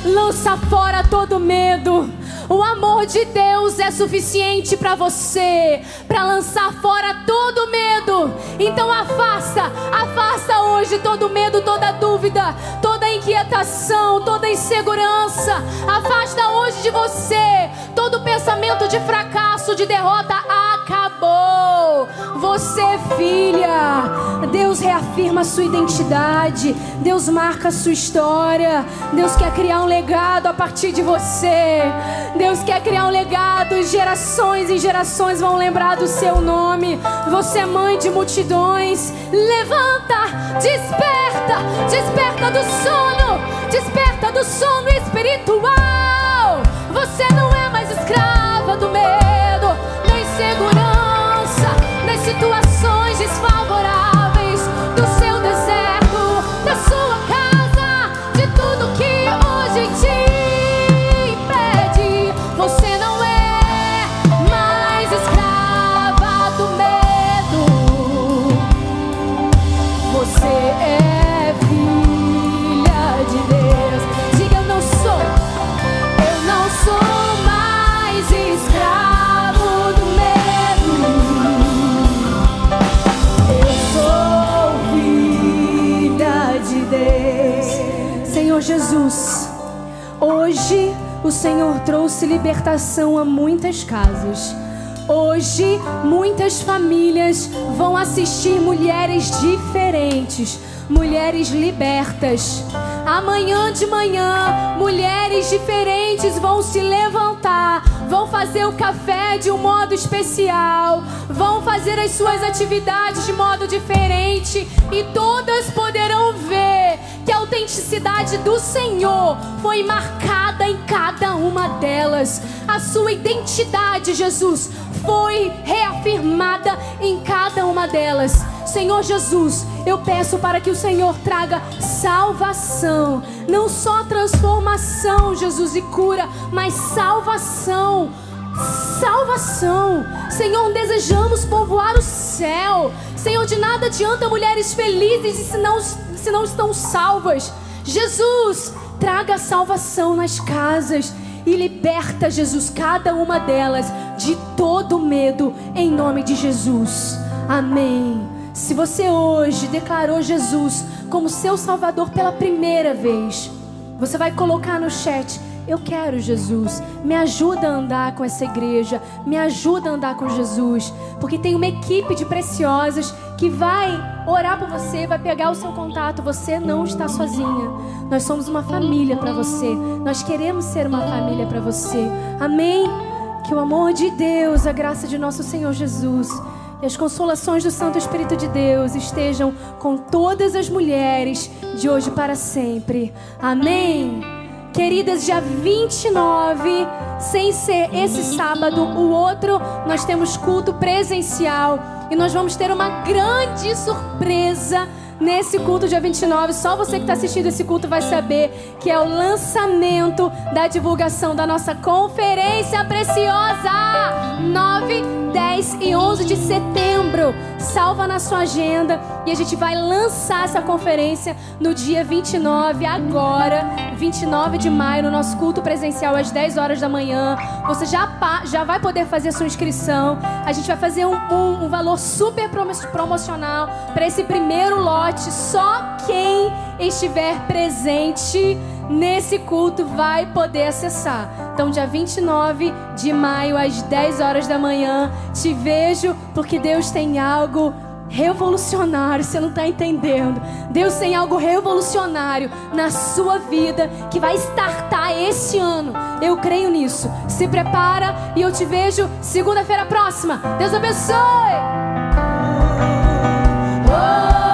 Speaker 2: lança fora todo medo. O amor de Deus é suficiente para você, para lançar fora todo medo. Então afasta, afasta hoje todo medo, toda dúvida, toda inquietação, toda insegurança. Afasta hoje de você todo pensamento de fracasso, de derrota. Acabou. Você é filha. Deus reafirma a sua identidade. Deus marca a sua história. Deus quer criar um legado a partir de você. Deus quer criar um legado. Gerações e gerações vão lembrar do seu nome. Você é mãe de multidões. Levanta, desperta, desperta do sono, desperta do sono espiritual. Você não é mais escrava do medo, da insegurança, o Senhor trouxe libertação a muitas casas. Hoje, muitas famílias vão assistir mulheres diferentes, mulheres libertas. Amanhã de manhã, mulheres diferentes vão se levantar, vão fazer o café de um modo especial, vão fazer as suas atividades de modo diferente e todas poderão ver que a autenticidade do Senhor foi marcada em cada uma delas. A sua identidade, Jesus, foi reafirmada em cada uma delas. Senhor Jesus, eu peço para que o Senhor traga salvação, não só transformação, Jesus, e cura, mas salvação. Salvação, Senhor, desejamos povoar o céu. Senhor, de nada adianta mulheres felizes se não, se não estão salvas. Jesus, traga salvação nas casas e liberta, Jesus, cada uma delas de todo medo, em nome de Jesus. Amém. Se você hoje declarou Jesus como seu Salvador pela primeira vez, você vai colocar no chat eu quero Jesus. Me ajuda a andar com essa igreja. Me ajuda a andar com Jesus. Porque tem uma equipe de preciosas que vai orar por você, vai pegar o seu contato. Você não está sozinha. Nós somos uma família para você. Nós queremos ser uma família para você. Amém? Que o amor de Deus, a graça de nosso Senhor Jesus e as consolações do Santo Espírito de Deus estejam com todas as mulheres de hoje para sempre. Amém. Queridas, dia 29, sem ser esse sábado, o outro, nós temos culto presencial e nós vamos ter uma grande surpresa nesse culto dia 29. Só você que está assistindo esse culto vai saber que é o lançamento da divulgação da nossa conferência preciosa. 9, 10 e 11 de setembro. Salva na sua agenda e a gente vai lançar essa conferência no dia 29, agora, 29 de maio, no nosso culto presencial às 10 horas da manhã. Você já, já vai poder fazer a sua inscrição. A gente vai fazer um, um, um valor super promocional para esse primeiro lote. Só quem estiver presente nesse culto vai poder acessar. Então, dia 29 de maio, às 10 horas da manhã, te vejo porque Deus tem algo revolucionário, você não está entendendo. Deus tem algo revolucionário na sua vida que vai startar esse ano. Eu creio nisso. Se prepara e eu te vejo segunda-feira próxima. Deus abençoe. Oh.